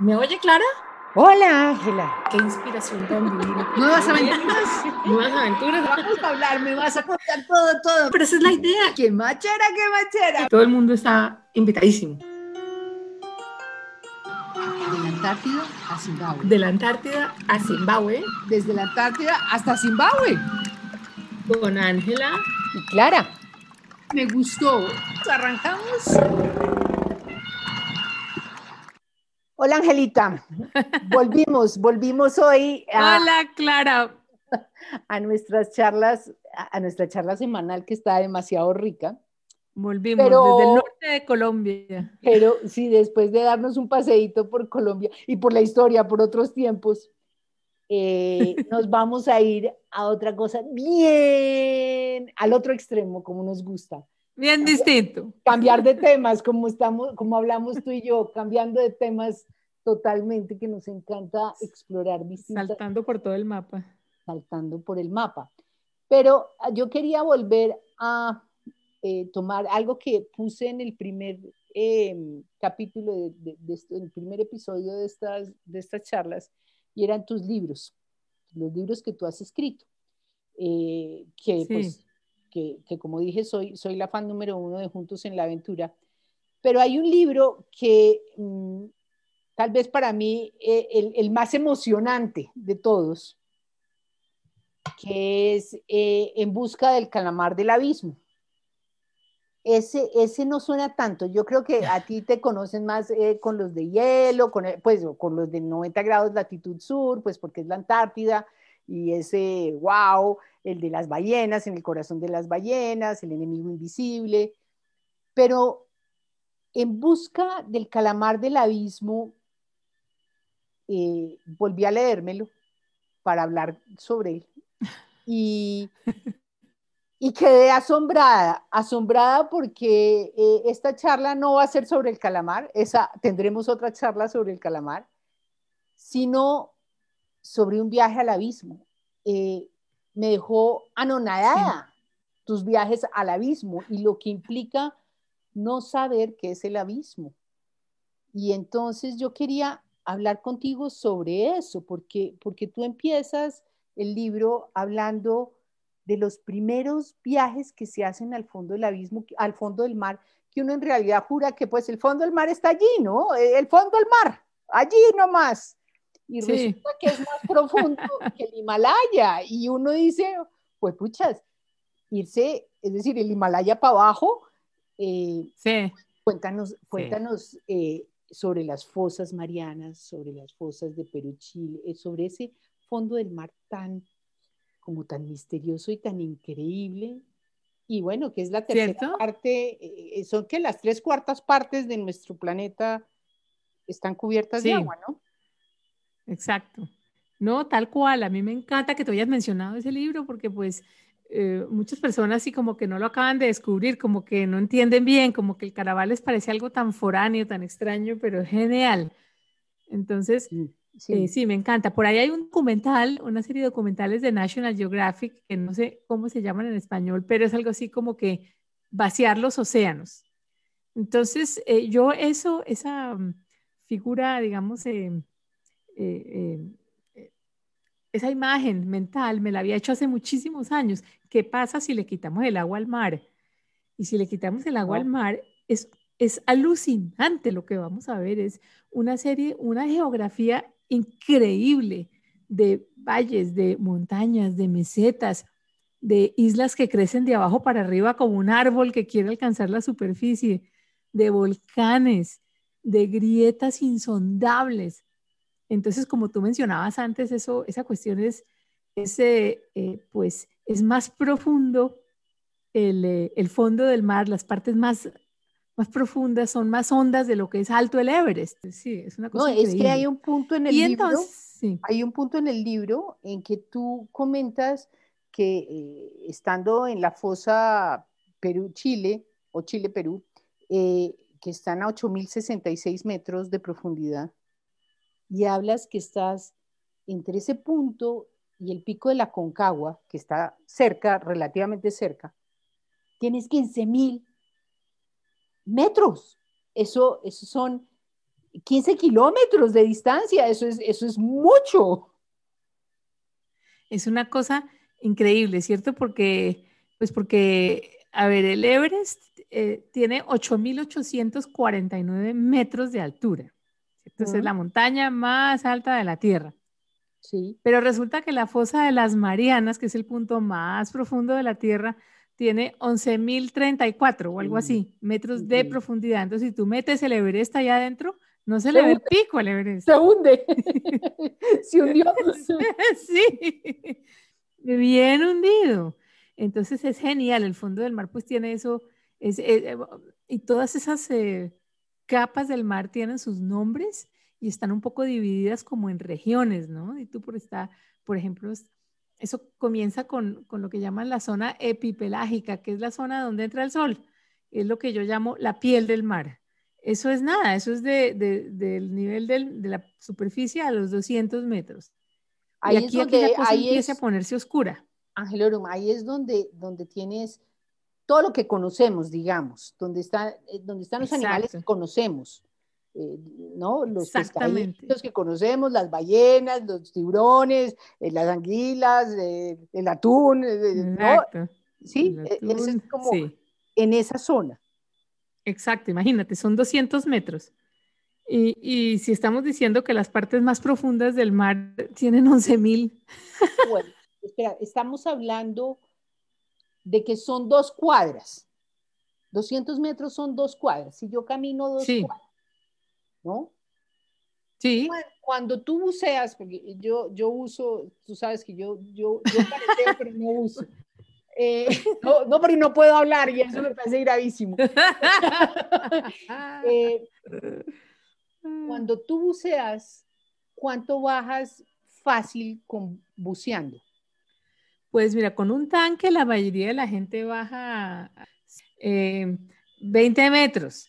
¿Me oye, Clara? Hola, Ángela. Qué inspiración tan divina. Nuevas aventuras. Nuevas aventuras. Vamos a hablar, me vas a contar todo, todo. Pero esa es la idea. ¡Qué machera, qué machera! Todo el mundo está invitadísimo. De la Antártida a Zimbabue. De la Antártida a Zimbabue. Desde la Antártida hasta Zimbabue. Con Ángela. Y Clara. Me gustó. Arrancamos. Hola, Angelita. Volvimos, volvimos hoy a, Hola, Clara. A nuestras charlas, a nuestra charla semanal que está demasiado rica. Volvimos desde el norte de Colombia. Pero sí, después de darnos un paseíto por Colombia y por la historia, por otros tiempos, eh, nos vamos a ir a otra cosa bien al otro extremo, como nos gusta. Bien distinto. Cambiar de temas, como estamos, como hablamos tú y yo, cambiando de temas totalmente, que nos encanta explorar distintas. Saltando por todo el mapa. Saltando por el mapa. Pero ah, yo quería volver a eh, tomar algo que puse en el primer em, capítulo, de, de, el primer episodio de estas, de estas charlas, y eran tus libros, los libros que tú has escrito. Eh, que pues que, como dije, soy, soy la fan número uno de Juntos en la Aventura. Pero hay un libro que mm, tal vez para mí eh, el, el, más emocionante de todos, que es eh, En busca del calamar del abismo. Ese, ese no suena tanto. Yo creo que a ti te conocen más eh, con los de hielo, con, pues, con los de 90 grados latitud sur, pues porque es la Antártida y ese wow, el de las ballenas, en el corazón de las ballenas, el enemigo invisible, pero en busca del calamar del abismo, eh, volví a leérmelo para hablar sobre él. Y, y quedé asombrada, asombrada porque eh, esta charla no va a ser sobre el calamar, esa, tendremos otra charla sobre el calamar, sino sobre un viaje al abismo. Eh, me dejó anonadada tus viajes al abismo y lo que implica no saber qué es el abismo. Y entonces yo quería hablar contigo sobre eso, porque, porque tú empiezas el libro hablando de los primeros viajes que se hacen al fondo del abismo, al fondo del mar, que uno en realidad jura que pues el fondo del mar está allí, ¿no? El fondo del mar, allí nomás y resulta que es más profundo que el Himalaya. Y uno dice, pues puchas, irse, es decir, el Himalaya para abajo. Eh, sí. Cuéntanos, cuéntanos eh, sobre las fosas marianas, sobre las fosas de Perú, Chile, eh, sobre ese fondo del mar tan, como tan misterioso y tan increíble. Y bueno, que es la tercera parte, son que las tres cuartas partes de nuestro planeta están cubiertas de agua, ¿no? Exacto. No, tal cual. A mí me encanta que tú hayas mencionado ese libro porque pues eh, muchas personas sí como que no lo acaban de descubrir, como que no entienden bien, como que el carnaval les parece algo tan foráneo, tan extraño, pero genial. Entonces, eh, sí. me encanta. Por ahí hay un documental, una serie de documentales de National Geographic, que no sé cómo se llaman en español, pero es algo así como que vaciar los océanos. Entonces, eh, yo eso, esa mm, figura, digamos, eh, eh, esa imagen mental me la había hecho hace muchísimos años. ¿Qué pasa si le quitamos el agua al mar? Y si le quitamos el agua al mar, es, es alucinante lo que vamos a ver. Es una serie, una geografía increíble de valles, de montañas, de mesetas, de islas que crecen de abajo para arriba como un árbol que quiere alcanzar la superficie, de volcanes, de grietas insondables, entonces, como tú mencionabas antes, eso, esa cuestión es, eh, pues, es más profundo eh, el, fondo del mar, las partes más, más profundas son más hondas de lo que es alto el Everest. Sí, es una cosa. No, es que hay un punto en el libro. Hay un punto en el libro en que tú comentas que eh, estando en la fosa Perú-Chile o Chile-Perú, que están a 8.066 metros de profundidad, y hablas que estás entre ese punto y el pico de la Concagua, que está cerca, relativamente cerca, tienes 15 mil metros. Eso, eso son 15 kilómetros de distancia, eso es, eso es mucho. Es una cosa increíble, ¿cierto? Porque, pues porque, a ver, el Everest eh, tiene 8.849 metros de altura. Entonces, es la montaña más alta de la Tierra. Sí. Pero resulta que la fosa de las Marianas, que es el punto más profundo de la Tierra, tiene 11.034 o algo así, metros de profundidad. Entonces, si tú metes el Everest allá adentro, no se, le ve el pico al Everest. Se hunde. se hundió. sí, bien hundido. Entonces es genial. El fondo del mar pues tiene eso. Es, eh, y todas esas eh, capas del mar tienen sus nombres y están un poco divididas como en regiones, ¿no? Y tú por esta, por ejemplo, eso comienza con, con lo que llaman la zona epipelágica, que es la zona donde entra el sol. Es lo que yo llamo la piel del mar. Eso es nada, eso es de, del nivel de la superficie a los 200 metros. Ahí y aquí, es donde, ahí empieza a ponerse oscura. Ángel ahí es donde, donde tienes todo lo que conocemos, digamos, donde, está, eh, donde están los animales que conocemos, eh, ¿no? Los pescaditos que conocemos, las ballenas, los tiburones, eh, las anguilas, el atún, ¿no? Sí, e, es como en esa zona. Exacto, imagínate, son 200 metros. Y, si estamos diciendo que las partes más profundas del mar tienen 11 mil. Bueno, espera, estamos hablando de que son dos cuadras. 200 metros son dos cuadras. Si yo camino dos cuadras, ¿no? Sí. Cuando, tú buceas, porque yo, yo uso, tú sabes que yo, yo, yo pero no uso. Eh, no, no, porque no puedo hablar y eso me parece gravísimo. Eh, cuando tú buceas, ¿cuánto bajas fácil con buceando? Pues mira, con un tanque la mayoría de la gente baja 20 eh, metros.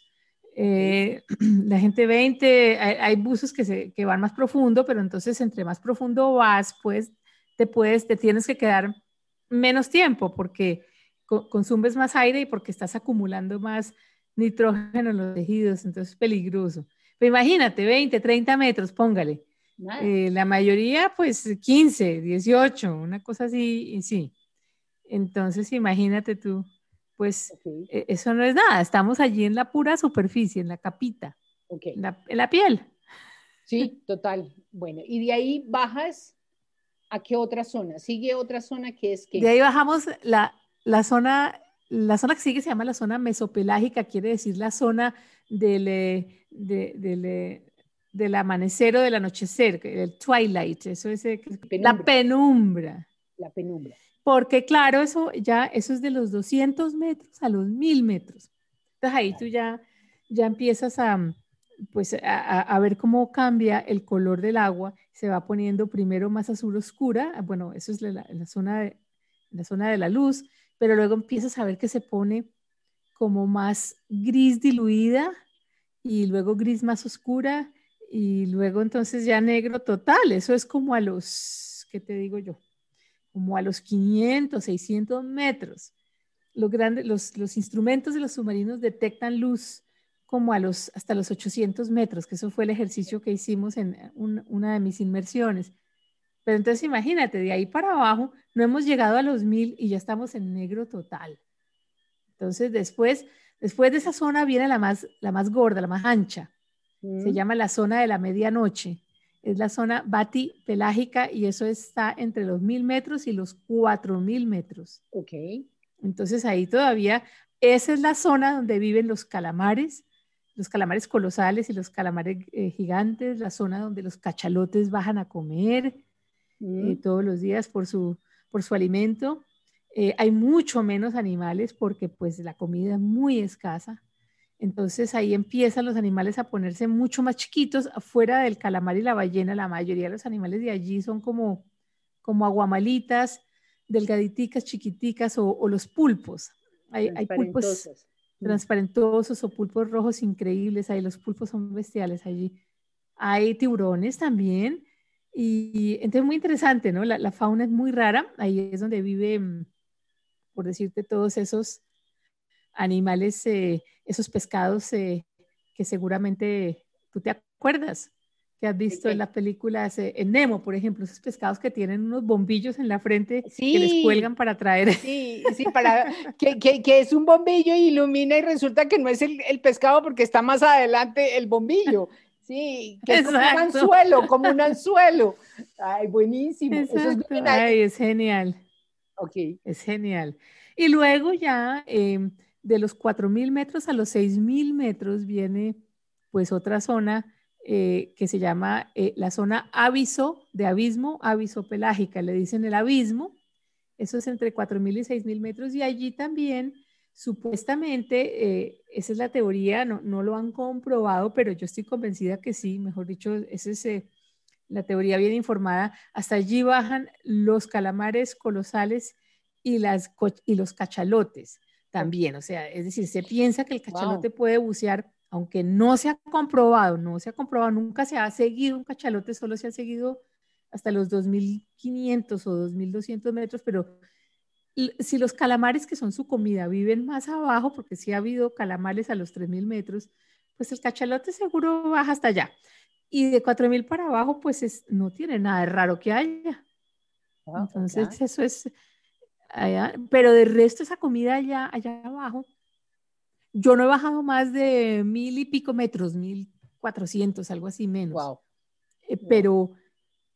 la gente 20, hay, buzos que, se, que van más profundo, pero entonces entre más profundo vas, pues te puedes, te tienes que quedar menos tiempo porque consumes más aire y porque estás acumulando más nitrógeno en los tejidos, entonces es peligroso. Pero imagínate, 20, 30 metros, póngale. Eh, la mayoría, pues 15, 18, una cosa así, y sí. Entonces, imagínate tú, pues e, eso no es nada, estamos allí en la pura superficie, en la capita, en, la, piel. Sí, total. Bueno, y de ahí bajas ¿A qué otra zona? Sigue otra zona que es que... De ahí bajamos la, la zona, la zona que sigue se llama la zona mesopelágica, quiere decir la zona del, eh, del, eh, del amanecer o del anochecer, el twilight, eso es eh, la penumbra. La penumbra. Porque claro, eso ya, eso es de los 200 metros a los 1000 metros. Entonces ahí tú ya, ya empiezas a, pues a, ver cómo cambia el color del agua, se va poniendo primero más azul oscura, bueno, eso es la, la, zona, de, la zona de la luz, pero luego empiezas a ver que se pone como más gris diluida y luego gris más oscura y luego entonces ya negro total, eso es como a los, ¿qué te digo yo? Como a los 500, 600 metros. Los, grandes, los, los instrumentos de los submarinos detectan luz como a los, hasta los 800 metros, que eso fue el ejercicio que hicimos en una de mis inmersiones. Pero entonces imagínate, de ahí para abajo no hemos llegado a los 1000 y ya estamos en negro total. Entonces después, después de esa zona viene la más, la más gorda, la más ancha. Se llama la zona de la medianoche. Es la zona bati pelágica y eso está entre los 1000 metros y los 4000 metros. Ok. Entonces ahí todavía, esa es la zona donde viven los calamares, los calamares colosales y los calamares eh, gigantes, la zona donde los cachalotes bajan a comer eh, mm. todos los días por su, por su alimento. Eh, hay mucho menos animales porque pues la comida es muy escasa. Entonces ahí empiezan los animales a ponerse mucho más chiquitos. Afuera del calamar y la ballena, la mayoría de los animales de allí son como, como aguamalitas, delgaditicas, chiquiticas o, o los pulpos. Hay, hay pulpos Mm. transparentosos o pulpos rojos increíbles, ahí los pulpos son bestiales allí. Hay tiburones también, y entonces muy interesante, ¿no? La, fauna es muy rara, ahí es donde vive, mm, por decirte, todos esos animales, eh, esos pescados eh, que seguramente tú te acuerdas? Que has visto en las películas, eh, en Nemo, por ejemplo, esos pescados que tienen unos bombillos en la frente que les cuelgan para traer. Sí, sí, para que, que, que, es un bombillo y ilumina y resulta que no es el, el pescado porque está más adelante el bombillo. Sí, que es como un anzuelo, como un anzuelo. Ay, buenísimo. Eso es, Ay, es genial. Ok. Es genial. Y luego ya em, de los 4.000 metros a los 6.000 metros viene pues otra zona eh, que se llama eh, la zona aviso, de abismo, aviso pelágica, le dicen el abismo. Eso es entre 4.000 y 6.000 metros y allí también supuestamente, eh, esa es la teoría, no, no, lo han comprobado, pero yo estoy convencida que sí, mejor dicho, esa es la teoría bien informada. Hasta allí bajan los calamares colosales y, los cachalotes también. O sea, es decir, se piensa que el cachalote puede bucear, aunque no se ha comprobado, no se ha comprobado, nunca se ha seguido un cachalote, solo se ha seguido hasta los 2.500 o 2.200 metros, pero si los calamares que son su comida viven más abajo, porque sí ha habido calamares a los 3.000 metros, pues el cachalote seguro baja hasta allá. Y de 4.000 para abajo, pues es, no tiene nada de raro que haya. Ah, Entonces, eso es, pero de resto esa comida allá, allá abajo, yo no he bajado más de mil y pico metros, mil cuatrocientos, algo así menos. Eh, pero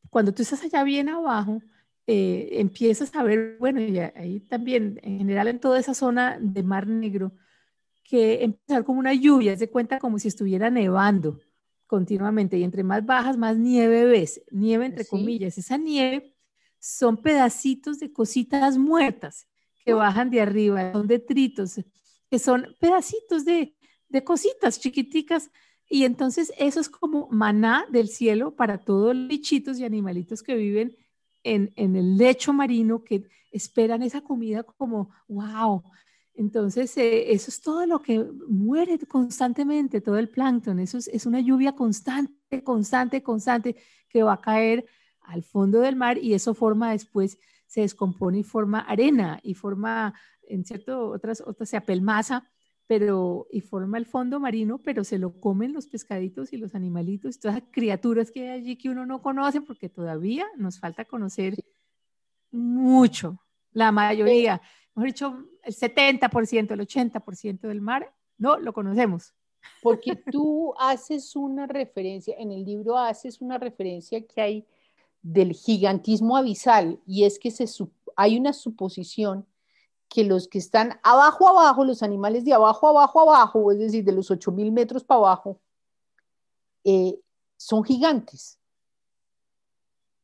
cuando tú estás allá bien abajo, eh, empiezas a ver, bueno, y ahí también, en general en toda esa zona de Mar Negro, que empieza como una lluvia, se cuenta como si estuviera nevando continuamente, y entre más bajas, más nieve ves, nieve entre comillas. Esa nieve son pedacitos de cositas muertas que bajan de arriba, son detritos, que son pedacitos de, de cositas chiquiticas. Y entonces eso es como maná del cielo para todos los bichitos y animalitos que viven en, en, el lecho marino, que esperan esa comida como, wow. Entonces, eh, eso es todo lo que muere constantemente, todo el plancton. Eso es, es una lluvia constante, constante, constante, que va a caer al fondo del mar y eso forma después, se descompone y forma arena y forma, en cierto, otras, otras se apelmaza, pero y forma el fondo marino, pero se lo comen los pescaditos y los animalitos, todas las criaturas que hay allí que uno no conoce porque todavía nos falta conocer mucho, la mayoría, mejor dicho, el 70%, el 80% del mar, no lo conocemos. Porque tú haces una referencia, en el libro haces una referencia que hay del gigantismo abisal y es que se, hay una suposición que los que están abajo, abajo, los animales de abajo, abajo, abajo, es decir, de los 8.000 metros para abajo, eh, son gigantes.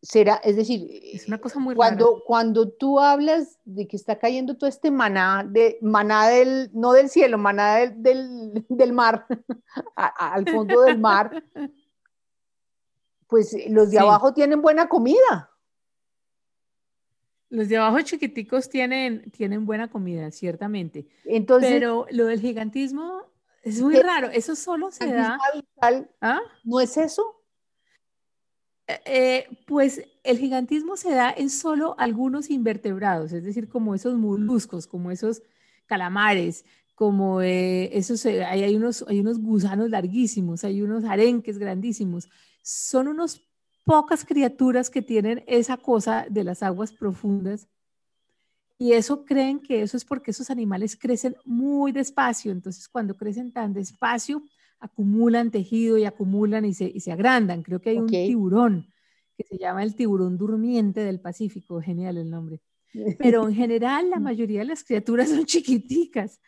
Será, es decir, es una cosa muy cuando, cuando tú hablas de que está cayendo todo este maná, de, maná del, no del cielo, maná del, del, mar, al fondo del mar, pues eh, los de abajo tienen buena comida. Los de abajo chiquiticos tienen, tienen buena comida, ciertamente. Entonces, Pero lo del gigantismo es muy raro. Eso solo se da. ¿Ah? ¿No es eso? Eh, eh, pues el gigantismo se da en solo algunos invertebrados, es decir, como esos moluscos, como esos calamares, como esos, hay, hay, unos, hay unos gusanos larguísimos, hay unos arenques grandísimos son unos pocas criaturas que tienen esa cosa de las aguas profundas y eso creen que eso es porque esos animales crecen muy despacio, entonces cuando crecen tan despacio acumulan tejido y acumulan y se, y se agrandan. Creo que hay un tiburón que se llama el tiburón durmiente del Pacífico, genial el nombre. Pero en general la mayoría de las criaturas son chiquiticas,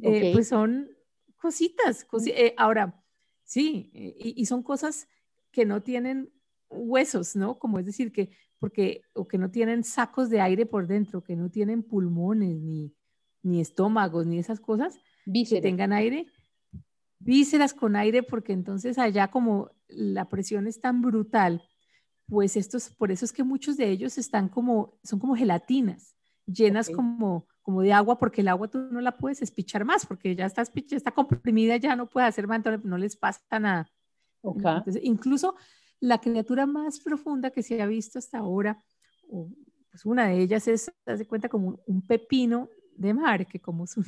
eh, pues son cositas. Eh, ahora, sí, eh, y, y, son cosas que no tienen huesos, ¿no? Como es decir, que, porque, o que no tienen sacos de aire por dentro, que no tienen pulmones, ni, ni estómagos, ni esas cosas, que tengan aire, vísceras con aire, porque entonces allá como la presión es tan brutal, pues estos, por eso es que muchos de ellos están como, son como gelatinas, llenas como, como de agua, porque el agua tú no la puedes espichar más, porque ya está, está comprimida, ya no puede hacer más, no les pasa nada incluso la criatura más profunda que se ha visto hasta ahora, pues una de ellas es, se cuenta como un pepino de mar, que como su,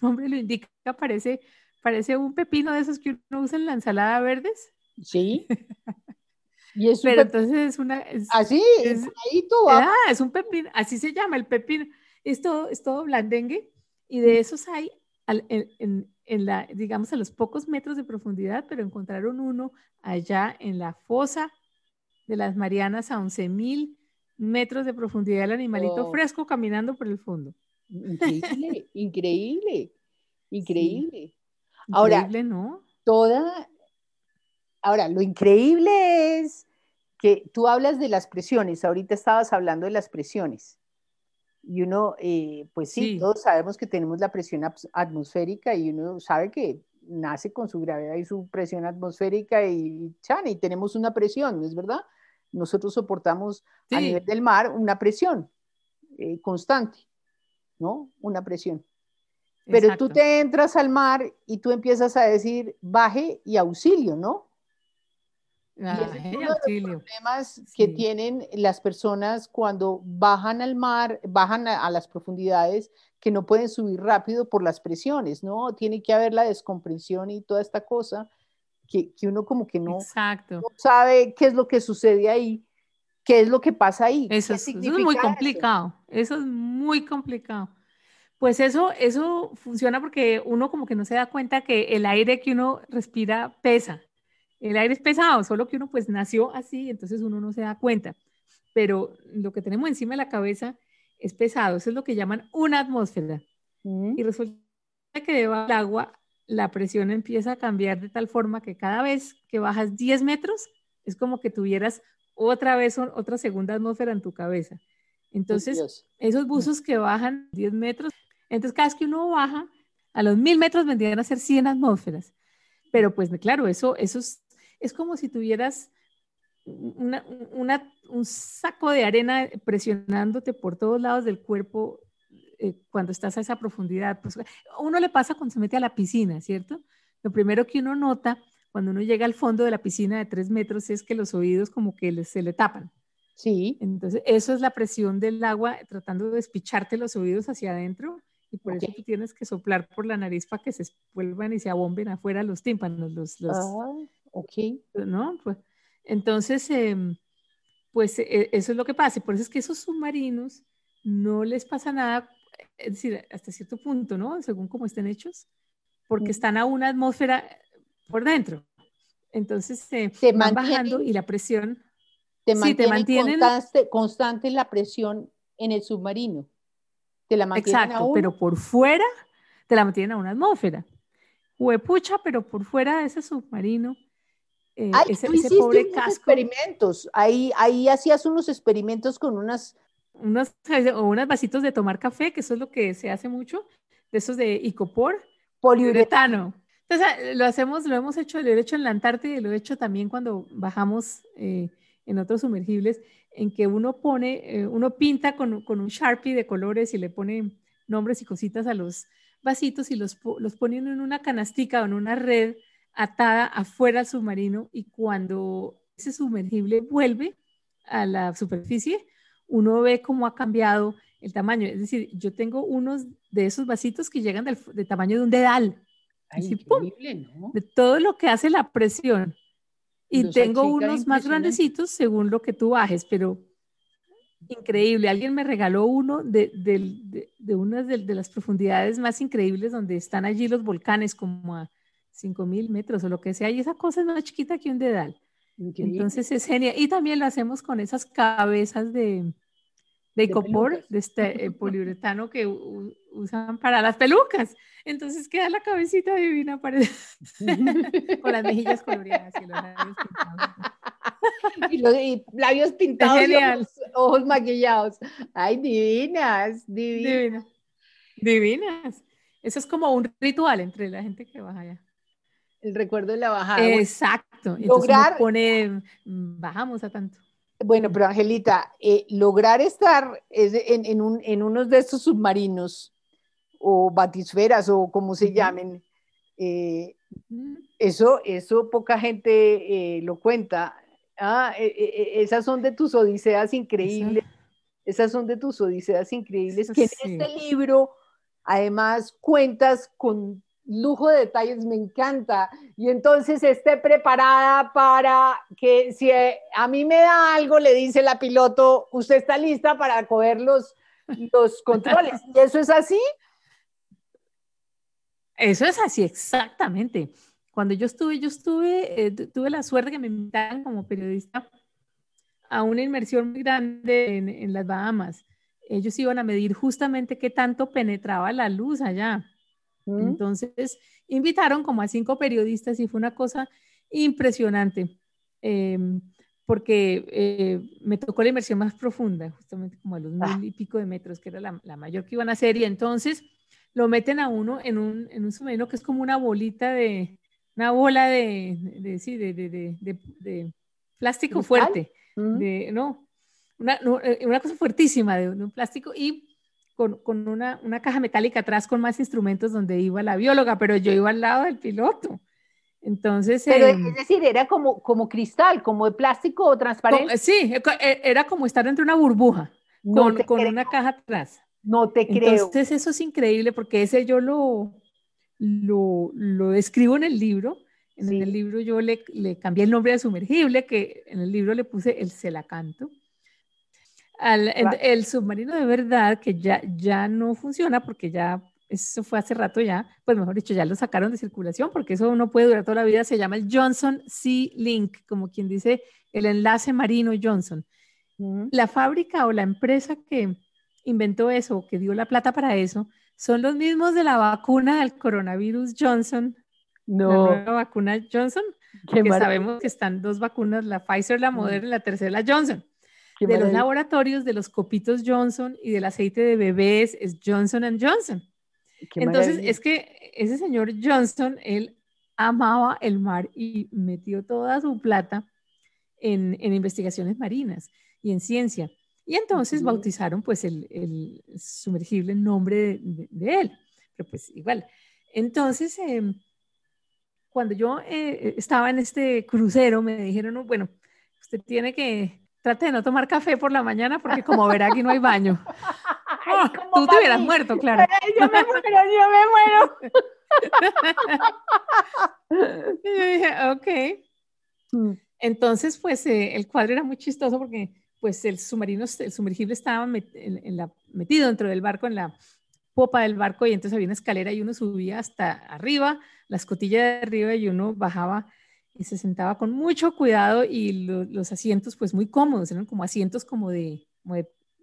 nombre lo indica, parece, parece un pepino de esos que uno usa en la ensalada verdes. Sí. Y es Pero entonces es una... así, es, ahí tú ah, es un pepino, así se llama el pepino. Es todo, es todo blandengue y de esos hay en, en, la, digamos, a los pocos metros de profundidad, pero encontraron uno allá en la fosa de las Marianas a 11.000 metros de profundidad, el animalito oh. fresco caminando por el fondo. Increíble, increíble, increíble. Ahora, increíble, ¿no? Toda, ahora, lo increíble es que tú hablas de las presiones, ahorita estabas hablando de las presiones. Y uno, eh, pues sí, todos sabemos que tenemos la presión atmosférica y uno sabe que nace con su gravedad y su presión atmosférica y, chan, y tenemos una presión, ¿no es verdad? Nosotros soportamos a nivel del mar una presión eh, constante, ¿no? Una presión. Pero tú te entras al mar y tú empiezas a decir baje y auxilio, ¿no? Ah, y uno de los problemas que tienen las personas cuando bajan al mar, bajan a, las profundidades, que no pueden subir rápido por las presiones, ¿no? Tiene que haber la descomprensión y toda esta cosa que, que uno como que no, no, sabe qué es lo que sucede ahí, qué es lo que pasa ahí. Eso, es, muy complicado, eso? es muy complicado. Pues eso, eso funciona porque uno como que no se da cuenta que el aire que uno respira pesa. El aire es pesado, solo que uno pues nació así, entonces uno no se da cuenta. Pero lo que tenemos encima de la cabeza es pesado, eso es lo que llaman una atmósfera. Mm. Y resulta que debajo del agua la presión empieza a cambiar de tal forma que cada vez que bajas 10 metros es como que tuvieras otra vez otra segunda atmósfera en tu cabeza. Entonces, esos buzos que bajan 10 metros, entonces cada vez que uno baja, a los 1000 metros vendrían a ser 100 atmósferas. Pero pues claro, eso, eso es como si tuvieras un saco de arena presionándote por todos lados del cuerpo eh, cuando estás a esa profundidad. Pues, uno le pasa cuando se mete a la piscina, ¿cierto? Lo primero que uno nota cuando uno llega al fondo de la piscina de tres metros es que los oídos como que se le tapan. Sí. Entonces, eso es la presión del agua tratando de despicharte los oídos hacia adentro y por eso tú tienes que soplar por la nariz para que se vuelvan y se abomben afuera los tímpanos, los, los, ah. Ok. ¿No? Pues, entonces, em, pues e, eso es lo que pasa. Por eso es que esos submarinos no les pasa nada, es decir, hasta cierto punto, ¿no? Según cómo estén hechos, porque están a una atmósfera por dentro. Entonces se van bajando y la presión. Te mantienen, constante, la presión en el submarino. Te la mantienen Exacto, pero por fuera te la mantienen a una atmósfera. Huepucha, pero por fuera de ese submarino eh, ese, pobre casco. experimentos, ahí, ahí hacías unos experimentos con unas... Unos, o unos vasitos de tomar café, que eso es lo que se hace mucho, de esos de icopor, poliuretano. Entonces, lo hacemos, lo hemos hecho, lo he hecho en la Antártida y lo he hecho también cuando bajamos eh, en otros sumergibles, en que uno pone, eh, uno pinta con, con, un Sharpie de colores y le pone nombres y cositas a los vasitos y los, los pone en una canastica o en una red atada afuera al submarino y cuando ese sumergible vuelve a la superficie, uno ve cómo ha cambiado el tamaño. Es decir, yo tengo unos de esos vasitos que llegan del, tamaño de un dedal. De todo lo que hace la presión. Y tengo unos más grandecitos según lo que tú bajes, pero increíble. Alguien me regaló uno de, de, de, unas de, las profundidades más increíbles donde están allí los volcanes como a 5000 metros o lo que sea, y esa cosa es más chiquita que un dedal. Entonces es genial. Y también lo hacemos con esas cabezas de, de icopor, de, este eh, poliuretano que usan para las pelucas. Entonces queda la cabecita divina para... con las mejillas coloreadas y los labios pintados. y, los, labios pintados, ojos, maquillados. Ay, divinas, divinas. Divinas. Eso es como un ritual entre la gente que baja allá el recuerdo de la bajada. Exacto. lograr, pone, mm, bajamos a tanto. Bueno, pero Angelita, eh, lograr estar en, en, un, en unos de estos submarinos o batisferas o como se llamen, eh, eso, eso poca gente eh, lo cuenta. Ah, esas son de tus odiseas increíbles. Esas son de tus odiseas increíbles. Que en este libro, además, cuentas con lujo de detalles, me encanta. Y entonces esté preparada para que si a mí me da algo, le dice la piloto, usted está lista para coger los, los controles. ¿Y eso es así? Eso es así, exactamente. Cuando yo estuve, yo estuve, eh, tuve la suerte que me invitaran como periodista a una inmersión muy grande en, las Bahamas. Ellos iban a medir justamente qué tanto penetraba la luz allá. Mm. Entonces, invitaron como a cinco periodistas y fue una cosa impresionante, em, porque eh, me tocó la inmersión más profunda, justamente como a los mil ah. y pico de metros, que era la, la, mayor que iban a hacer, y entonces lo meten a uno en un, en un submarino que es como una bolita de, una bola de, de, sí, de, de plástico fuerte, de, no, una, eh, una, cosa fuertísima de, un plástico y con, con una, una, caja metálica atrás con más instrumentos donde iba la bióloga, pero yo iba al lado del piloto. Entonces, pero em, es decir, era como, como cristal, como de plástico o transparente. sí, e, era como estar entre una burbuja con, con una caja atrás. No te creo. Entonces, eso es increíble porque ese yo lo, lo, lo describo en el libro. En el libro yo le, le, cambié el nombre de sumergible, que en el libro le puse el celacanto. Al, el, submarino de verdad, que ya, ya no funciona porque ya, eso fue hace rato ya, pues mejor dicho, ya lo sacaron de circulación porque eso no puede durar toda la vida, se llama el Johnson Sea Link, como quien dice el enlace marino Johnson. La fábrica o la empresa que, inventó eso, que dio la plata para eso, son los mismos de la vacuna del coronavirus Johnson. No. La nueva vacuna Johnson, que sabemos que están dos vacunas, la Pfizer, la Moderna y la tercera, la Johnson. De los laboratorios de los copitos Johnson y del aceite de bebés es Johnson Johnson. Entonces, es que ese señor Johnson, él amaba el mar y metió toda su plata en, en investigaciones marinas y en ciencia. Y entonces bautizaron pues el, el sumergible en nombre de, él. Pero pues igual. Entonces, em, cuando yo eh, estaba en este crucero, me dijeron, bueno, usted tiene que, trate de no tomar café por la mañana porque como verá aquí no hay baño. Ah, tú te hubieras muerto, claro. Yo me muero, yo me muero. y yo dije, ok. Mm. Entonces, pues eh, el cuadro era muy chistoso porque pues el submarino, el sumergible estaba en, la, metido dentro del barco, en la popa del barco, y entonces había una escalera y uno subía hasta arriba, la escotilla de arriba, y uno bajaba y se sentaba con mucho cuidado y los asientos pues muy cómodos, eran como asientos como de,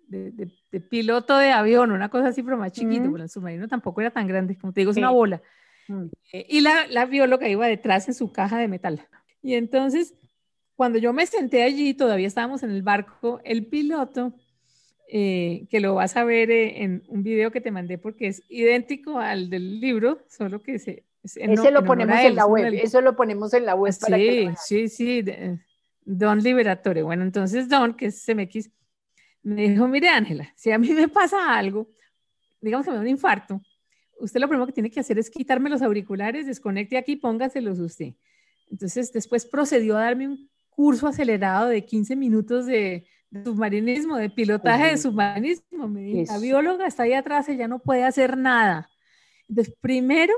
de, piloto de avión, una cosa así, pero más chiquito, el submarino tampoco era tan grande, como te digo, es una bola. Mm. Eh, y la, la bióloga iba detrás en su caja de metal. Y entonces cuando yo me senté allí, todavía estábamos en el barco, el piloto, eh, que lo vas a ver eh, en un video que te mandé porque es idéntico al del libro, solo que se... Ese lo ponemos en la web, eso lo ponemos en la web. Para sí, sí, sí, Don Liberatore. Bueno, entonces Don, que es CMX, me dijo, mire Ángela, si a mí me pasa algo, digamos que me da un infarto, usted lo primero que tiene que hacer es quitarme los auriculares, desconecte aquí, póngaselos usted. Entonces después procedió a darme un curso acelerado de 15 minutos de, submarinismo, de pilotaje de submarinismo. Me dijo, la bióloga está ahí atrás, ella no puede hacer nada. Entonces, primero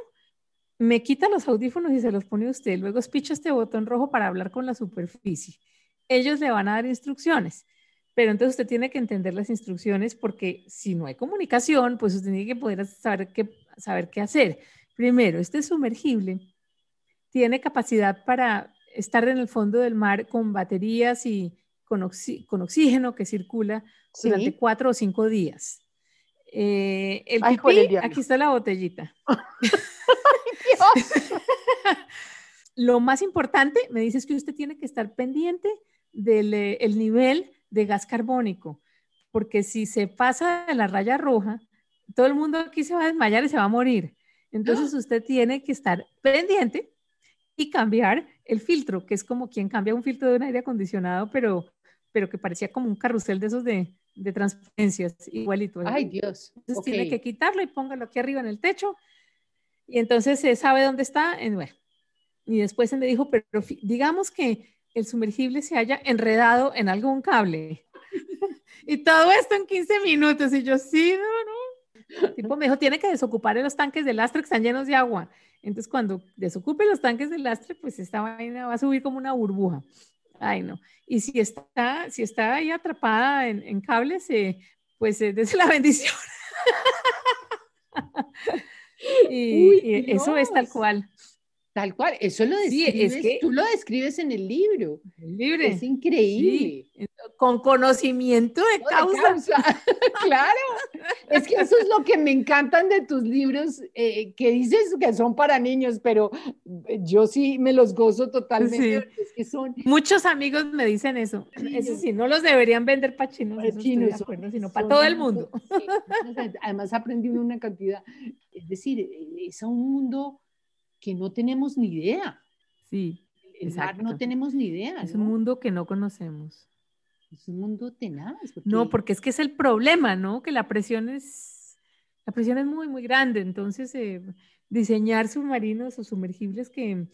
me quita los audífonos y se los pone usted, luego espicha este botón rojo para hablar con la superficie. Ellos le van a dar instrucciones, pero entonces usted tiene que entender las instrucciones porque si no hay comunicación, pues usted tiene que poder saber qué, saber qué hacer. Primero, este sumergible tiene capacidad para estar en el fondo del mar con baterías y con, con oxígeno que circula durante cuatro o cinco días. Eh, el pipí, aquí está la botellita. Lo más importante, me dices que usted tiene que estar pendiente del eh, el nivel de gas carbónico, porque si se pasa de la raya roja, todo el mundo aquí se va a desmayar y se va a morir. Entonces usted tiene que estar pendiente y cambiar el filtro, que es como quien cambia un filtro de un aire acondicionado, pero, pero que parecía como un carrusel de esos de, de transparencias, igualito. Ay, Dios. Entonces tiene que quitarlo y póngalo aquí arriba en el techo. Y entonces se sabe dónde está. En, bueno. Y después me dijo, pero digamos que el sumergible se haya enredado en algún cable. y todo esto en 15 minutos. Y yo, sí, no, no. El tipo me dijo, tiene que desocupar los tanques de lastre que están llenos de agua. Entonces, cuando desocupe los tanques de lastre, pues esta vaina va a subir como una burbuja. Ay, no. Y si está, si está ahí atrapada en, cables, eh, pues eh, desde la bendición. y, eso es tal cual. Tal cual, eso lo describes, es que, tú lo describes en el libro. El Es increíble. Con conocimiento de causa. claro, es que eso es lo que me encantan de tus libros, eh, que dices que son para niños, pero yo sí me los gozo totalmente. que son... Muchos amigos me dicen eso. Eso sí, no los deberían vender para chinos, sino para todo el mundo. Además aprendí una cantidad, es decir, es un mundo que no tenemos ni idea. Sí. El mar no tenemos ni idea. Es un mundo que no conocemos. Es un mundo tenaz. No, porque es que es el problema, ¿no? Que la presión es, la presión es muy, muy grande. Entonces, eh, diseñar submarinos o sumergibles que,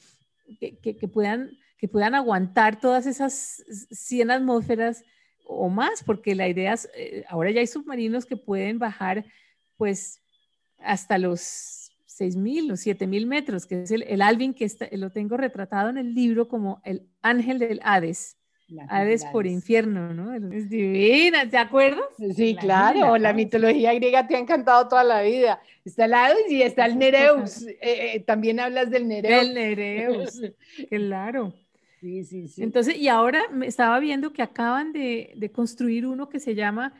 que, puedan, que puedan aguantar todas esas 100 atmósferas o más, porque la idea es, eh, ahora ya hay submarinos que pueden bajar, pues, hasta los 6.000 o 7.000 metros, que es el, el Alvin que está, lo tengo retratado en el libro como el ángel del Hades. Hades por infierno, ¿no? Es divina, ¿te acuerdas? Sí, claro, la mitología griega te ha encantado toda la vida. Está el Hades y está el Nereus. Eh, eh, también hablas del Nereus. El Nereus, claro. Sí, sí, sí. Entonces, y ahora me estaba viendo que acaban de, de construir uno que se llama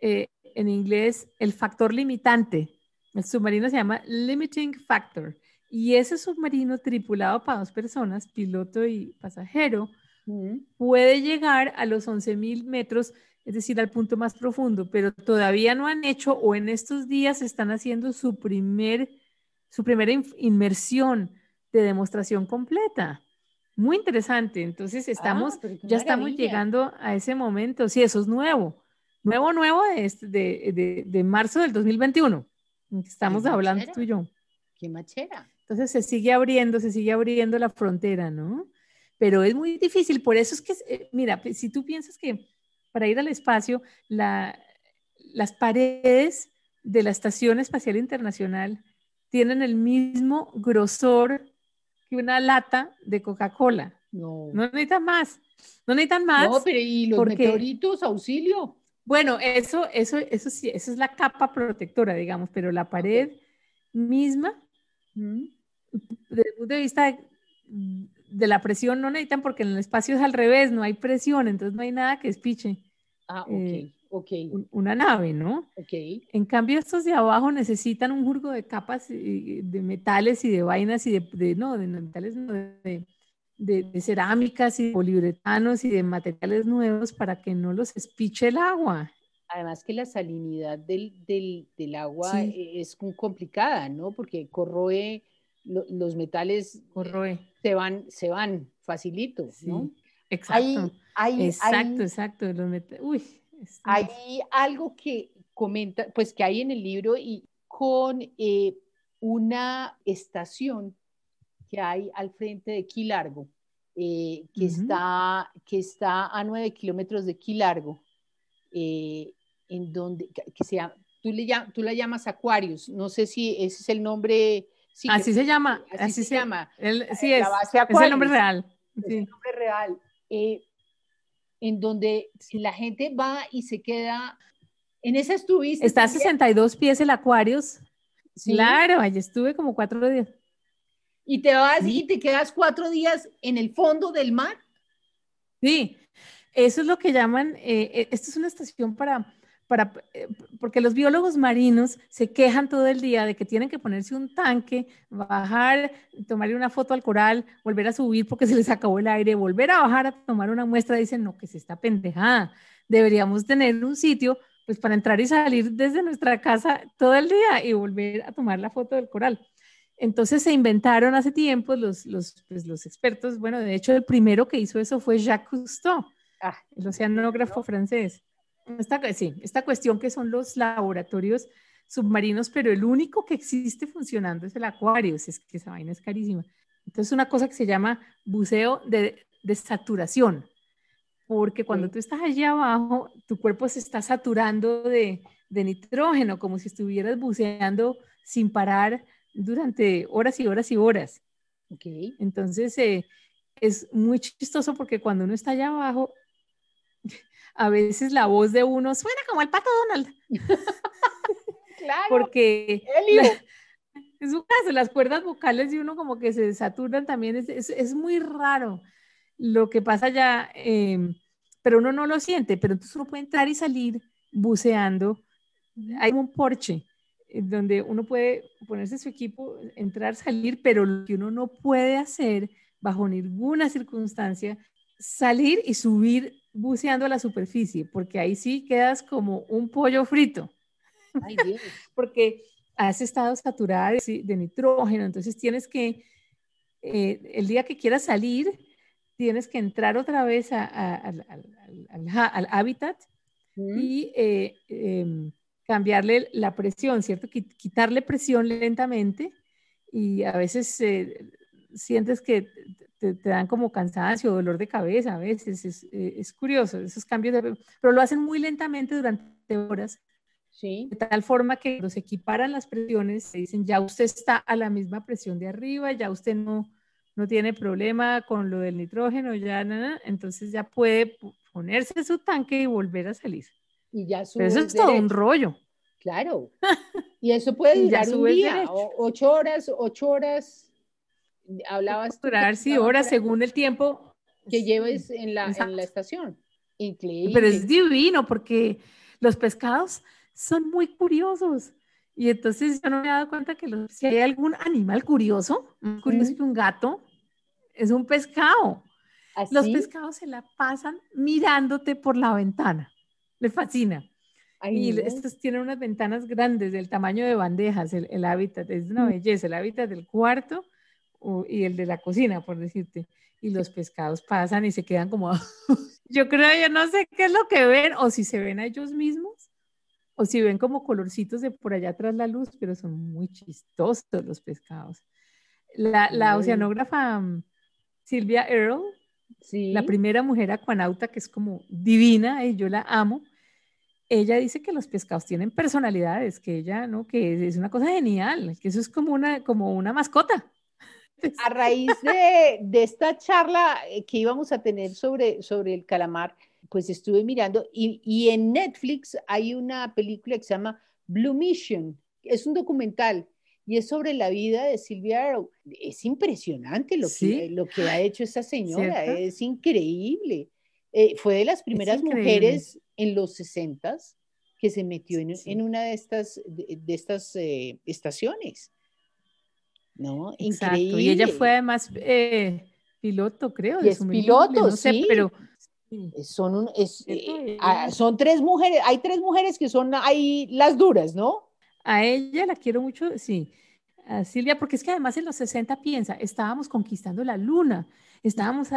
eh, en inglés el factor limitante. El submarino se llama Limiting Factor y ese submarino tripulado para dos personas, piloto y pasajero, puede llegar a los 11.000 metros, es decir, al punto más profundo, pero todavía no han hecho o en estos días están haciendo su, primer, su primera inmersión de demostración completa. Muy interesante. Entonces ah, estamos, ya estamos llegando a ese momento. Sí, eso es nuevo. Nuevo, nuevo de, este, de, de, de marzo del 2021. Estamos hablando tú y yo. Qué machera. Entonces se sigue abriendo, se sigue abriendo la frontera, ¿no? Pero es muy difícil, por eso es que, eh, mira, si tú piensas que para ir al espacio, la, las paredes de la Estación Espacial Internacional tienen el mismo grosor que una lata de Coca-Cola. No. No necesitan más. No necesitan más. No, pero ¿y los meteoritos, auxilio? Bueno, eso, eso, eso sí, esa es la capa protectora, digamos, pero la pared misma, desde el punto de vista de, la presión, no necesitan porque en el espacio es al revés, no hay presión, entonces no hay nada que espiche. Ah, ok. Eh, okay. una nave, ¿no? Ok. En cambio, estos de abajo necesitan un jurgo de capas de metales y de vainas y de, no, de metales, no, de, de, cerámicas y poliuretanos y de materiales nuevos para que no los espiche el agua. Además que la salinidad del, agua e, es complicada, ¿no? Porque corroe los metales, corroe. Se van, se van facilito, ¿no? Exacto. Hay, exacto, exacto. Uy, hay algo que comenta, pues que hay en el libro y con eh, una estación que hay al frente de Quilargo, eh, que, está, que está a nueve kilómetros de Quilargo, eh, en donde, que se tú, le, tú la llamas Aquarius, no sé si ese es el nombre. así se llama, así, se, llama. sí, es, es el nombre real. Es el nombre real. Eh, en donde la gente va y se queda. En esa estuviste. Está a 62 pies el Aquarius. Claro, allí estuve como cuatro días y te vas y te quedas cuatro días en el fondo del mar. Sí, eso es lo que llaman, eh, eh esto es una estación para, para, eh, porque los biólogos marinos se quejan todo el día de que tienen que ponerse un tanque, bajar, tomarle una foto al coral, volver a subir porque se les acabó el aire, volver a bajar a tomar una muestra, dicen, no, que se está pendejada, deberíamos tener un sitio pues para entrar y salir desde nuestra casa todo el día y volver a tomar la foto del coral. Entonces se inventaron hace tiempo los, los, pues, los expertos, bueno, de hecho el primero que hizo eso fue Jacques Cousteau, ah, el oceanógrafo francés. Esta, sí, esta cuestión que son los laboratorios submarinos, pero el único que existe funcionando es el acuario, es que esa vaina es carísima. Entonces una cosa que se llama buceo de, de saturación. porque cuando tú estás allá abajo, tu cuerpo se está saturando de, de nitrógeno, como si estuvieras buceando sin parar durante horas y horas y horas. Okay. Entonces, eh, es muy chistoso porque cuando uno está allá abajo, a veces la voz de uno suena como el pato Donald. claro. Porque en su caso, las cuerdas vocales de uno como que se saturan también, es, es, muy raro lo que pasa allá, em, pero uno no lo siente, pero entonces uno puede entrar y salir buceando. Hay un porche donde uno puede ponerse su equipo, entrar, salir, pero lo que uno no puede hacer bajo ninguna circunstancia, salir y subir buceando a la superficie, porque ahí sí quedas como un pollo frito. Ay, Dios. porque has estado saturada de, nitrógeno, entonces tienes que, eh, el día que quieras salir, tienes que entrar otra vez al, hábitat y eh, em, cambiarle la presión, ¿cierto? Quitarle presión lentamente y a veces eh, sientes que te, dan como cansancio, dolor de cabeza a veces, es, eh, curioso, esos cambios, de, pero lo hacen muy lentamente durante horas. Sí. De tal forma que cuando se equiparan las presiones, se dicen, ya usted está a la misma presión de arriba, ya usted no, no tiene problema con lo del nitrógeno, ya nada, entonces ya puede ponerse su tanque y volver a salir. Y ya Pero eso es todo un rollo. Claro. Y eso puede durar un día, ocho horas, ocho horas. Hablabas. durar, sí, horas según el tiempo. Que lleves en la, en la estación. Increíble. Pero es divino porque los pescados son muy curiosos. Y entonces yo no me he dado cuenta que si hay algún animal curioso, más curioso que un gato, es un pescado. Los pescados se la pasan mirándote por la ventana. Le fascina y estos tienen unas ventanas grandes del tamaño de bandejas, el, hábitat, es una mm. belleza, el hábitat del cuarto y el de la cocina, por decirte. Y los pescados pasan y se quedan como, yo creo, yo no sé qué es lo que ven, o si se ven a ellos mismos, o si ven como colorcitos de por allá atrás la luz, pero son muy chistosos los pescados. La, la oceanógrafa mm, Silvia Earle, sí. la primera mujer acuanauta que es como divina, y yo la amo, ella dice que los pescados tienen personalidades, que ella, ¿no? Que es una cosa genial, que eso es como una, como una mascota. A raíz de, de esta charla eh, que íbamos a tener sobre, sobre el calamar, pues estuve mirando y, y, en Netflix hay una película que se llama Blue Mission, es un documental y es sobre la vida de Silvia Arrow. Es impresionante lo, que, lo que ha hecho esta señora, es increíble. Eh, fue de las primeras mujeres en los 60 que se metió en, una de estas, de, estas eh, estaciones. ¿No? Increíble. Y ella fue además eh, piloto, creo. es piloto, sí. pero son, eh, ah, son tres mujeres, hay tres mujeres que son ahí las duras, ¿no? A ella la quiero mucho, sí. A Silvia, porque es que además en los 60 piensa, estábamos conquistando la luna, estábamos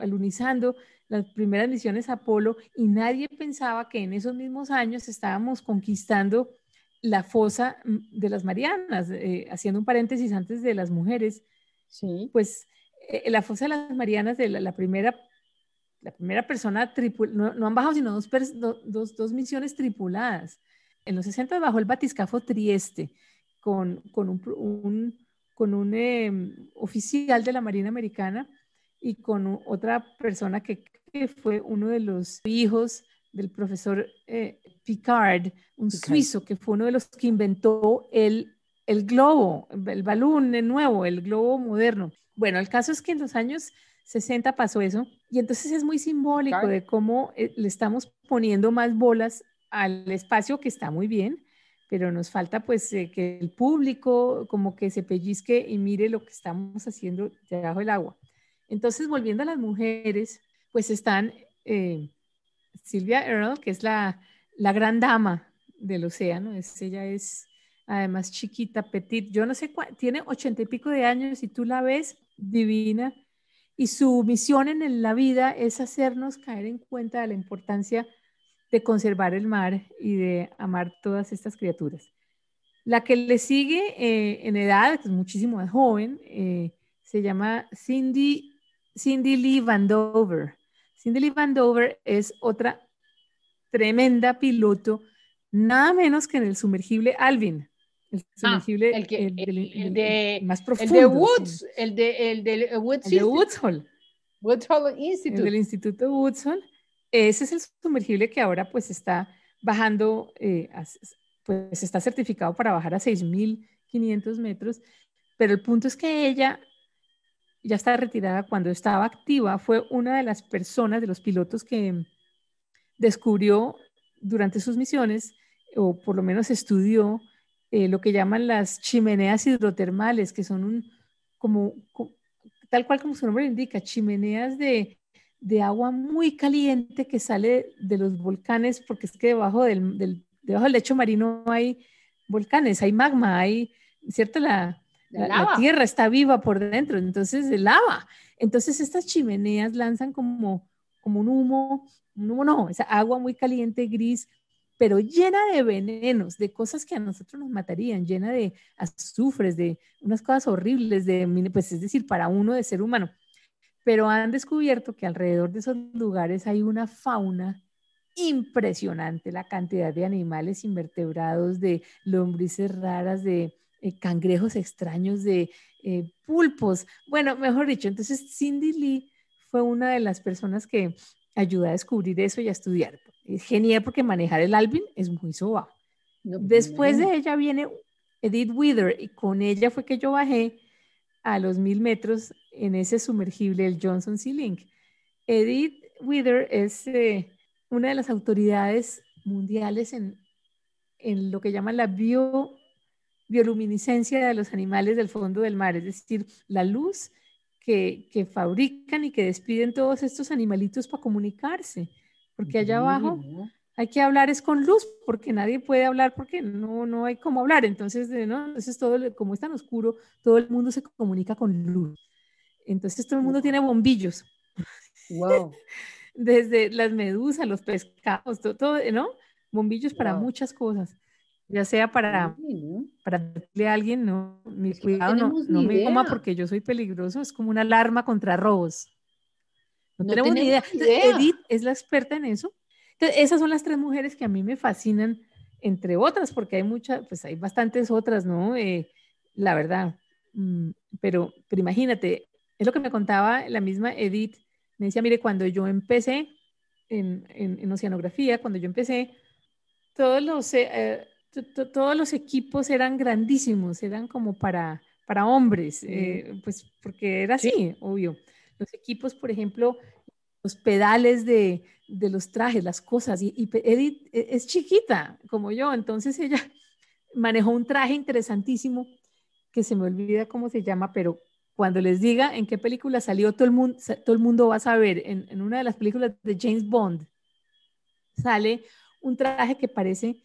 alunizando las primeras misiones Apolo y nadie pensaba que en esos mismos años estábamos conquistando la fosa mm, de las Marianas, eh, haciendo un paréntesis antes de las mujeres. Sí. Pues eh, la fosa de las Marianas, de la, primera, la primera persona, no, no, han bajado sino dos, dos, dos, misiones tripuladas. En los 60 bajó el batiscafo Trieste con, con un, con un em, oficial de la Marina Americana y con otra persona que, fue uno de los hijos del profesor eh, Picard, un suizo que fue uno de los que inventó el, el globo, el balón nuevo, el globo moderno. Bueno, el caso es que en los años 60 pasó eso y entonces es muy simbólico de cómo eh, le estamos poniendo más bolas al espacio que está muy bien, pero nos falta pues eh, que el público como que se pellizque y mire lo que estamos haciendo debajo del agua. Entonces, volviendo a las mujeres, pues están eh, Silvia Earle, que es la, la gran dama del océano, es, ella es además chiquita, petit, yo no sé cuál, tiene ochenta y pico de años y tú la ves divina y su misión en la vida es hacernos caer en cuenta de la importancia de conservar el mar y de amar todas estas criaturas. La que le sigue eh, en edad, que es muchísimo más joven, eh, se llama Cindy Cindy Lee Vandover. Cindy Lee Vandover es otra tremenda piloto, nada menos que en el sumergible Alvin. El ah, sumergible el, de, más profundo. El de Woods, el de, el de Woods, de Woods Hole. Woods Hole Institute. El del Instituto Woods Hole. Ese es el sumergible que ahora pues está bajando, eh, pues está certificado para bajar a 6.500 metros, pero el punto es que ella ya está retirada, cuando estaba activa, fue una de las personas, de los pilotos que descubrió durante sus misiones, o por lo menos estudió, eh, lo que llaman las chimeneas hidrotermales, que son un, como, tal cual como su nombre indica, chimeneas de, de, agua muy caliente que sale de los volcanes, porque es que debajo del, del, debajo del lecho marino hay volcanes, hay magma, hay, ¿cierto? La, la, tierra está viva por dentro, entonces de lava. Entonces estas chimeneas lanzan como, como un humo, un humo no, esa agua muy caliente, gris, pero llena de venenos, de cosas que a nosotros nos matarían, llena de azufres, de unas cosas horribles, de, pues es decir, para uno de ser humano. Pero han descubierto que alrededor de esos lugares hay una fauna impresionante, la cantidad de animales invertebrados, de lombrices raras, de eh, cangrejos extraños, de eh, pulpos. Bueno, mejor dicho, entonces Cindy Lee fue una de las personas que ayudó a descubrir eso y a estudiar. Es genial porque manejar el Alvin es muy. Pues, Después de ella viene Edith Wither y con ella fue que yo bajé a los mil metros en ese sumergible, el Johnson Sea Link. Edith Wither es eh, una de las autoridades mundiales en, en lo que llaman la bio bioluminiscencia de los animales del fondo del mar, es decir, la luz que, que fabrican y que despiden todos estos animalitos para comunicarse, porque allá abajo hay que hablar es con luz, porque nadie puede hablar porque no, no hay cómo hablar, entonces, ¿no? entonces todo, como es tan oscuro, todo el mundo se comunica con luz. Entonces todo el mundo tiene bombillos. Wow. Desde las medusas, los pescados, todo, todo ¿no? Bombillos para muchas cosas ya sea para, para decirle a alguien, no, mi cuidado, no, no me coma porque yo soy peligroso, es como una alarma contra robos. No, tenemos, ni idea. Edith es la experta en eso. Entonces, esas son las tres mujeres que a mí me fascinan, entre otras, porque hay muchas, pues hay bastantes otras, ¿no? Eh, la verdad. Mm, pero, pero imagínate, es lo que me contaba la misma Edith. Me decía, mire, cuando yo empecé en, en, oceanografía, cuando yo empecé, todos los... Eh, todos los equipos eran grandísimos, eran como para, para hombres, eh, pues porque era así, obvio. Los equipos, por ejemplo, los pedales de, de los trajes, las cosas, y, Edith e, es chiquita como yo, entonces ella manejó un traje interesantísimo que se me olvida cómo se llama, pero cuando les diga en qué película salió, todo el mundo, todo el mundo va a saber, en, en una de las películas de James Bond, sale un traje que parece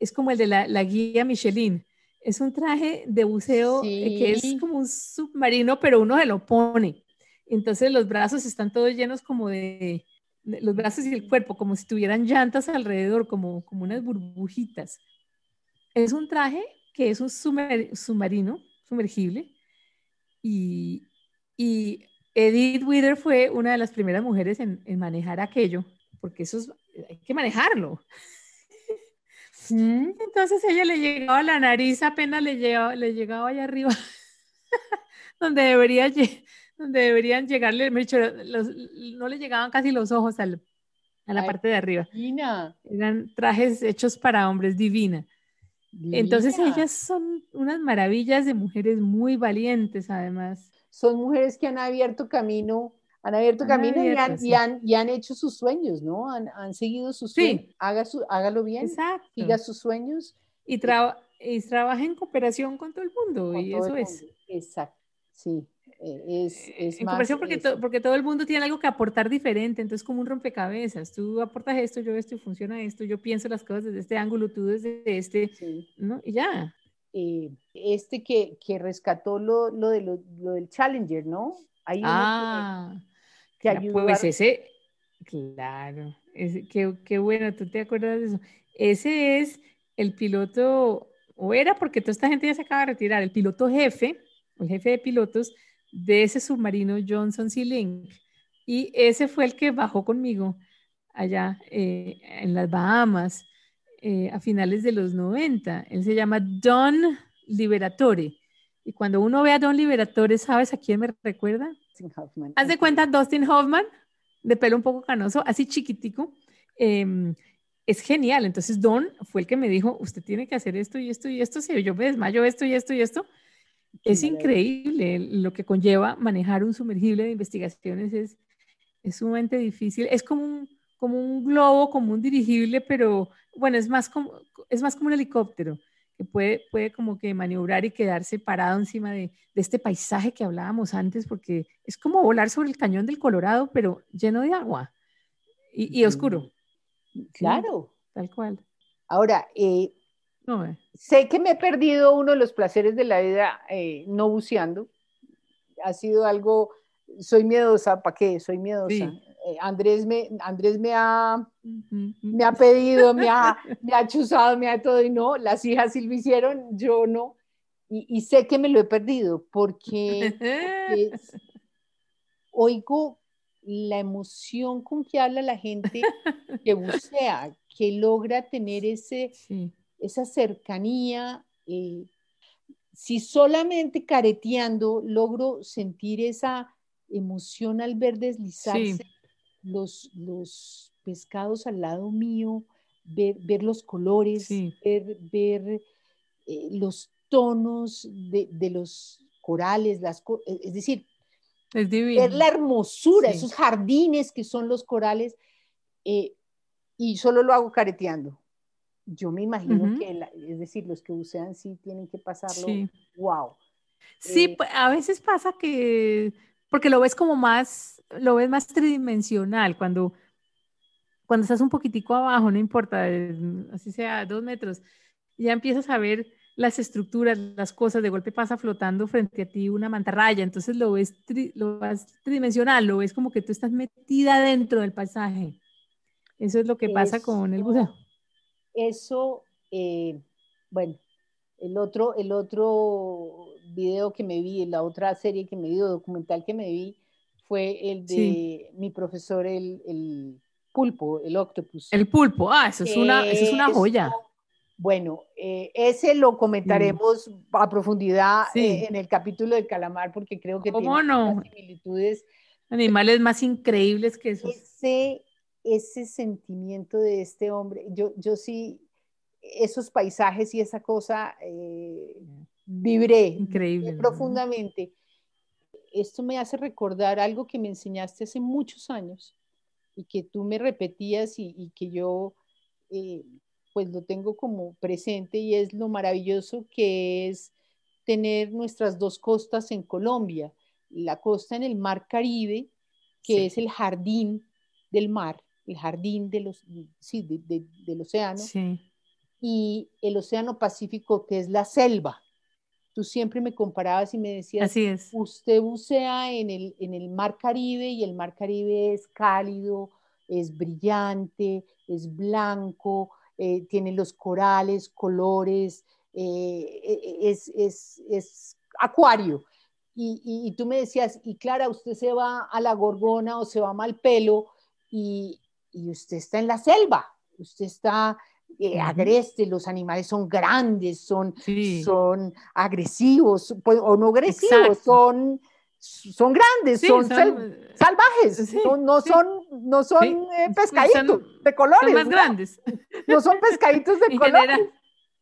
es como el de la, guía Michelin. Es un traje de buceo eh, que es como un submarino, pero uno se lo pone. Entonces los brazos están todos llenos como de, los brazos y el cuerpo, como si tuvieran llantas alrededor, como, como unas burbujitas. Es un traje que es un submarino, sumergible, y, y, Edith Wither fue una de las primeras mujeres en, en manejar aquello, porque eso es, hay que manejarlo. Entonces ella le llegaba la nariz, apenas le llegaba, le llegaba allá arriba, donde, debería, donde deberían llegarle, no le llegaban casi los ojos a la parte de arriba. Divina. Eran trajes hechos para hombres, divina. Entonces ellas son unas maravillas de mujeres muy valientes además. Son mujeres que han abierto camino han abierto camino y, han, y, han, hecho sus sueños, ¿no? Han, han seguido sus sueños. Haga su, hágalo bien, Exacto. siga sus sueños. Y, traba, y trabaja en cooperación con todo el mundo, y eso es. Exacto, sí. Eh, es, eh, es en cooperación porque, porque todo el mundo tiene algo que aportar diferente, entonces como un rompecabezas, tú aportas esto, yo esto y funciona esto, yo pienso las cosas desde este ángulo, tú desde este, ¿no? Y ya. Eh, este que, que rescató lo, lo, de lo, lo, del Challenger, ¿no? ah, que Pues ese, claro, qué, qué bueno, tú te acuerdas de eso. Ese es el piloto, o era porque toda esta gente ya se acaba de retirar, el piloto jefe, el jefe de pilotos de ese submarino Johnson Sea Link. Y ese fue el que bajó conmigo allá eh, en las Bahamas eh, a finales de los 90. Él se llama Don Liberatore. Y cuando uno ve a Don Liberatore, ¿sabes a quién me recuerda? Haz de cuenta Dustin Hoffman, de pelo un poco canoso, así chiquitico. Em, es genial. Entonces Don fue el que me dijo, usted tiene que hacer esto y esto y esto. Si yo me desmayo esto y esto y esto. Es increíble lo que conlleva manejar un sumergible de investigaciones. Es, es sumamente difícil. Es como un, como un globo, como un dirigible, pero bueno, es más como, es más como un helicóptero que puede, puede como que maniobrar y quedarse parado encima de, de este paisaje que hablábamos antes, porque es como volar sobre el cañón del Colorado, pero lleno de agua y, y oscuro. Claro. tal cual. Ahora, eh, no, sé que me he perdido uno de los placeres de la vida eh, no buceando. Ha sido algo, soy miedosa, ¿para qué? Soy miedosa. Eh, Andrés, me, Andrés me, ha, me ha pedido, me ha, me ha chuzado, me ha todo y no, las hijas sí lo hicieron, yo no. Y, y sé que me lo he perdido porque oigo la emoción con que habla la gente que bucea, que logra tener ese, esa cercanía. Eh, si solamente careteando logro sentir esa emoción al ver deslizarse los, los pescados al lado mío, ver, ver los colores, ver, ver eh, los tonos de, de, los corales, las, es decir, es ver la hermosura, esos jardines que son los corales, eh, y solo lo hago careteando. Yo me imagino que, es decir, los que bucean sí tienen que pasarlo, wow. Sí, eh, a veces pasa que, porque lo ves como más, lo ves más tridimensional, cuando, cuando estás un poquitico abajo, no importa, así sea dos metros, ya empiezas a ver las estructuras, las cosas, de golpe pasa flotando frente a ti una mantarraya, entonces lo ves, lo ves tridimensional, lo ves como que tú estás metida dentro del paisaje. Eso es lo que pasa con el buceo. Eso, eh, bueno, el otro, el otro video que me vi, la otra serie que me vi, documental que me vi, fue el de mi profesor, el, el, pulpo, el octopus. El pulpo, ah, eso es una, eso es una joya. Bueno, eh, ese lo comentaremos a profundidad eh, en el capítulo del calamar porque creo que tiene no? similitudes. Animales más increíbles que esos. Ese, ese sentimiento de este hombre, yo, yo sí, esos paisajes y esa cosa, eh, vibré Increíble, profundamente. Esto me hace recordar algo que me enseñaste hace muchos años y que tú me repetías y, que yo pues lo tengo como presente y es lo maravilloso que es tener nuestras dos costas en Colombia, la costa en el mar Caribe, que es el jardín del mar, el jardín de los, sí, del océano, y el océano Pacífico, que es la selva. Tú siempre me comparabas y me decías, Así es. usted bucea en el, en el mar Caribe y el mar Caribe es cálido, es brillante, es blanco, eh, tiene los corales, colores, eh, e, e, es, acuario. Y, tú me decías, y Clara, usted se va a la gorgona o se va a Malpelo y, y usted está en la selva, usted está eh, agreste, los animales son grandes, son, son agresivos, pues, o no agresivos, son son grandes, son, salvajes, no, son, no son eh, pescaditos de colores. más grandes. No son pescaditos de colores.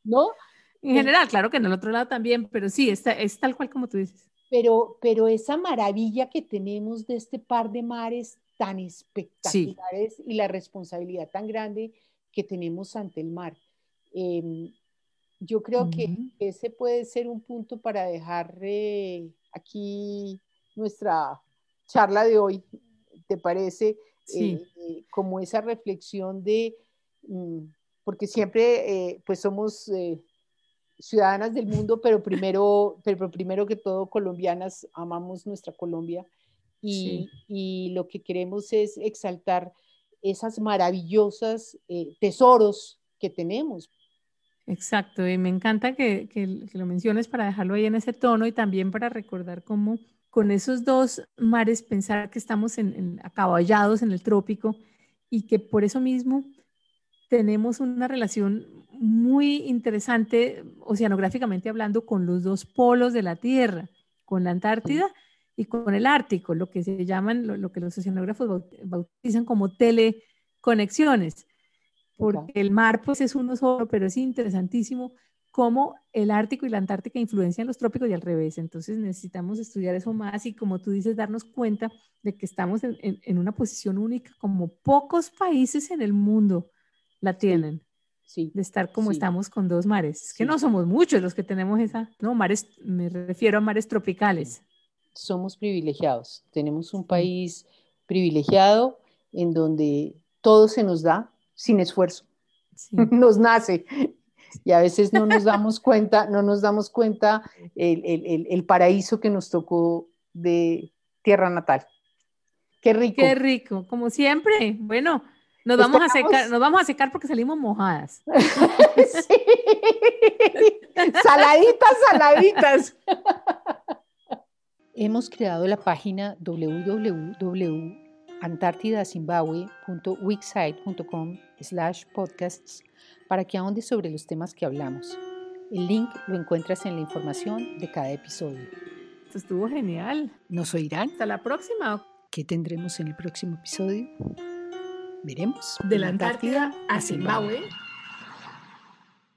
¿No? En general, claro que en el otro lado también, pero sí, es, es tal cual como tú dices. Pero, pero esa maravilla que tenemos de este par de mares tan espectaculares y la responsabilidad tan grande que tenemos ante el mar. Em, yo creo que ese puede ser un punto para dejar eh, aquí nuestra charla de hoy, ¿te parece? Sí. Eh, como esa reflexión de, mm, porque siempre eh, pues somos eh, ciudadanas del mundo, pero primero, pero primero que todo colombianas, amamos nuestra Colombia y, y lo que queremos es exaltar esas maravillosas tesoros que tenemos. Exacto, y me encanta que, que, que, lo menciones para dejarlo ahí en ese tono y también para recordar cómo con esos dos mares, pensar que estamos en, acaballados en el trópico y que por eso mismo tenemos una relación muy interesante oceanográficamente hablando con los dos polos de la Tierra, con la Antártida y con el Ártico, lo que se llaman, lo, que los oceanógrafos bautizan como teleconexiones, porque el mar pues es uno solo, pero es interesantísimo cómo el Ártico y la Antártica influencian los trópicos y al revés. Entonces necesitamos estudiar eso más y como tú dices, darnos cuenta de que estamos en, una posición única como pocos países en el mundo la tienen. Sí, de estar como estamos con dos mares. Es que no somos muchos los que tenemos esa, no, mares, me refiero a mares tropicales. Somos privilegiados. Tenemos un país privilegiado en donde todo se nos da sin esfuerzo. Nos nace y a veces no nos damos cuenta, no nos damos cuenta el, paraíso que nos tocó de tierra natal. Qué rico. Qué rico, como siempre. Bueno, nos vamos, a secar, nos vamos a secar porque salimos mojadas. Saladitas, saladitas. Hemos creado la página www.antarctidazimbabwe.wixsite.com slash podcasts para que ahondes sobre los temas que hablamos. El link lo encuentras en la información de cada episodio. Esto estuvo genial. ¿Nos oirán? Hasta la próxima. ¿Qué tendremos en el próximo episodio? Veremos. De la Antártida a Zimbabue.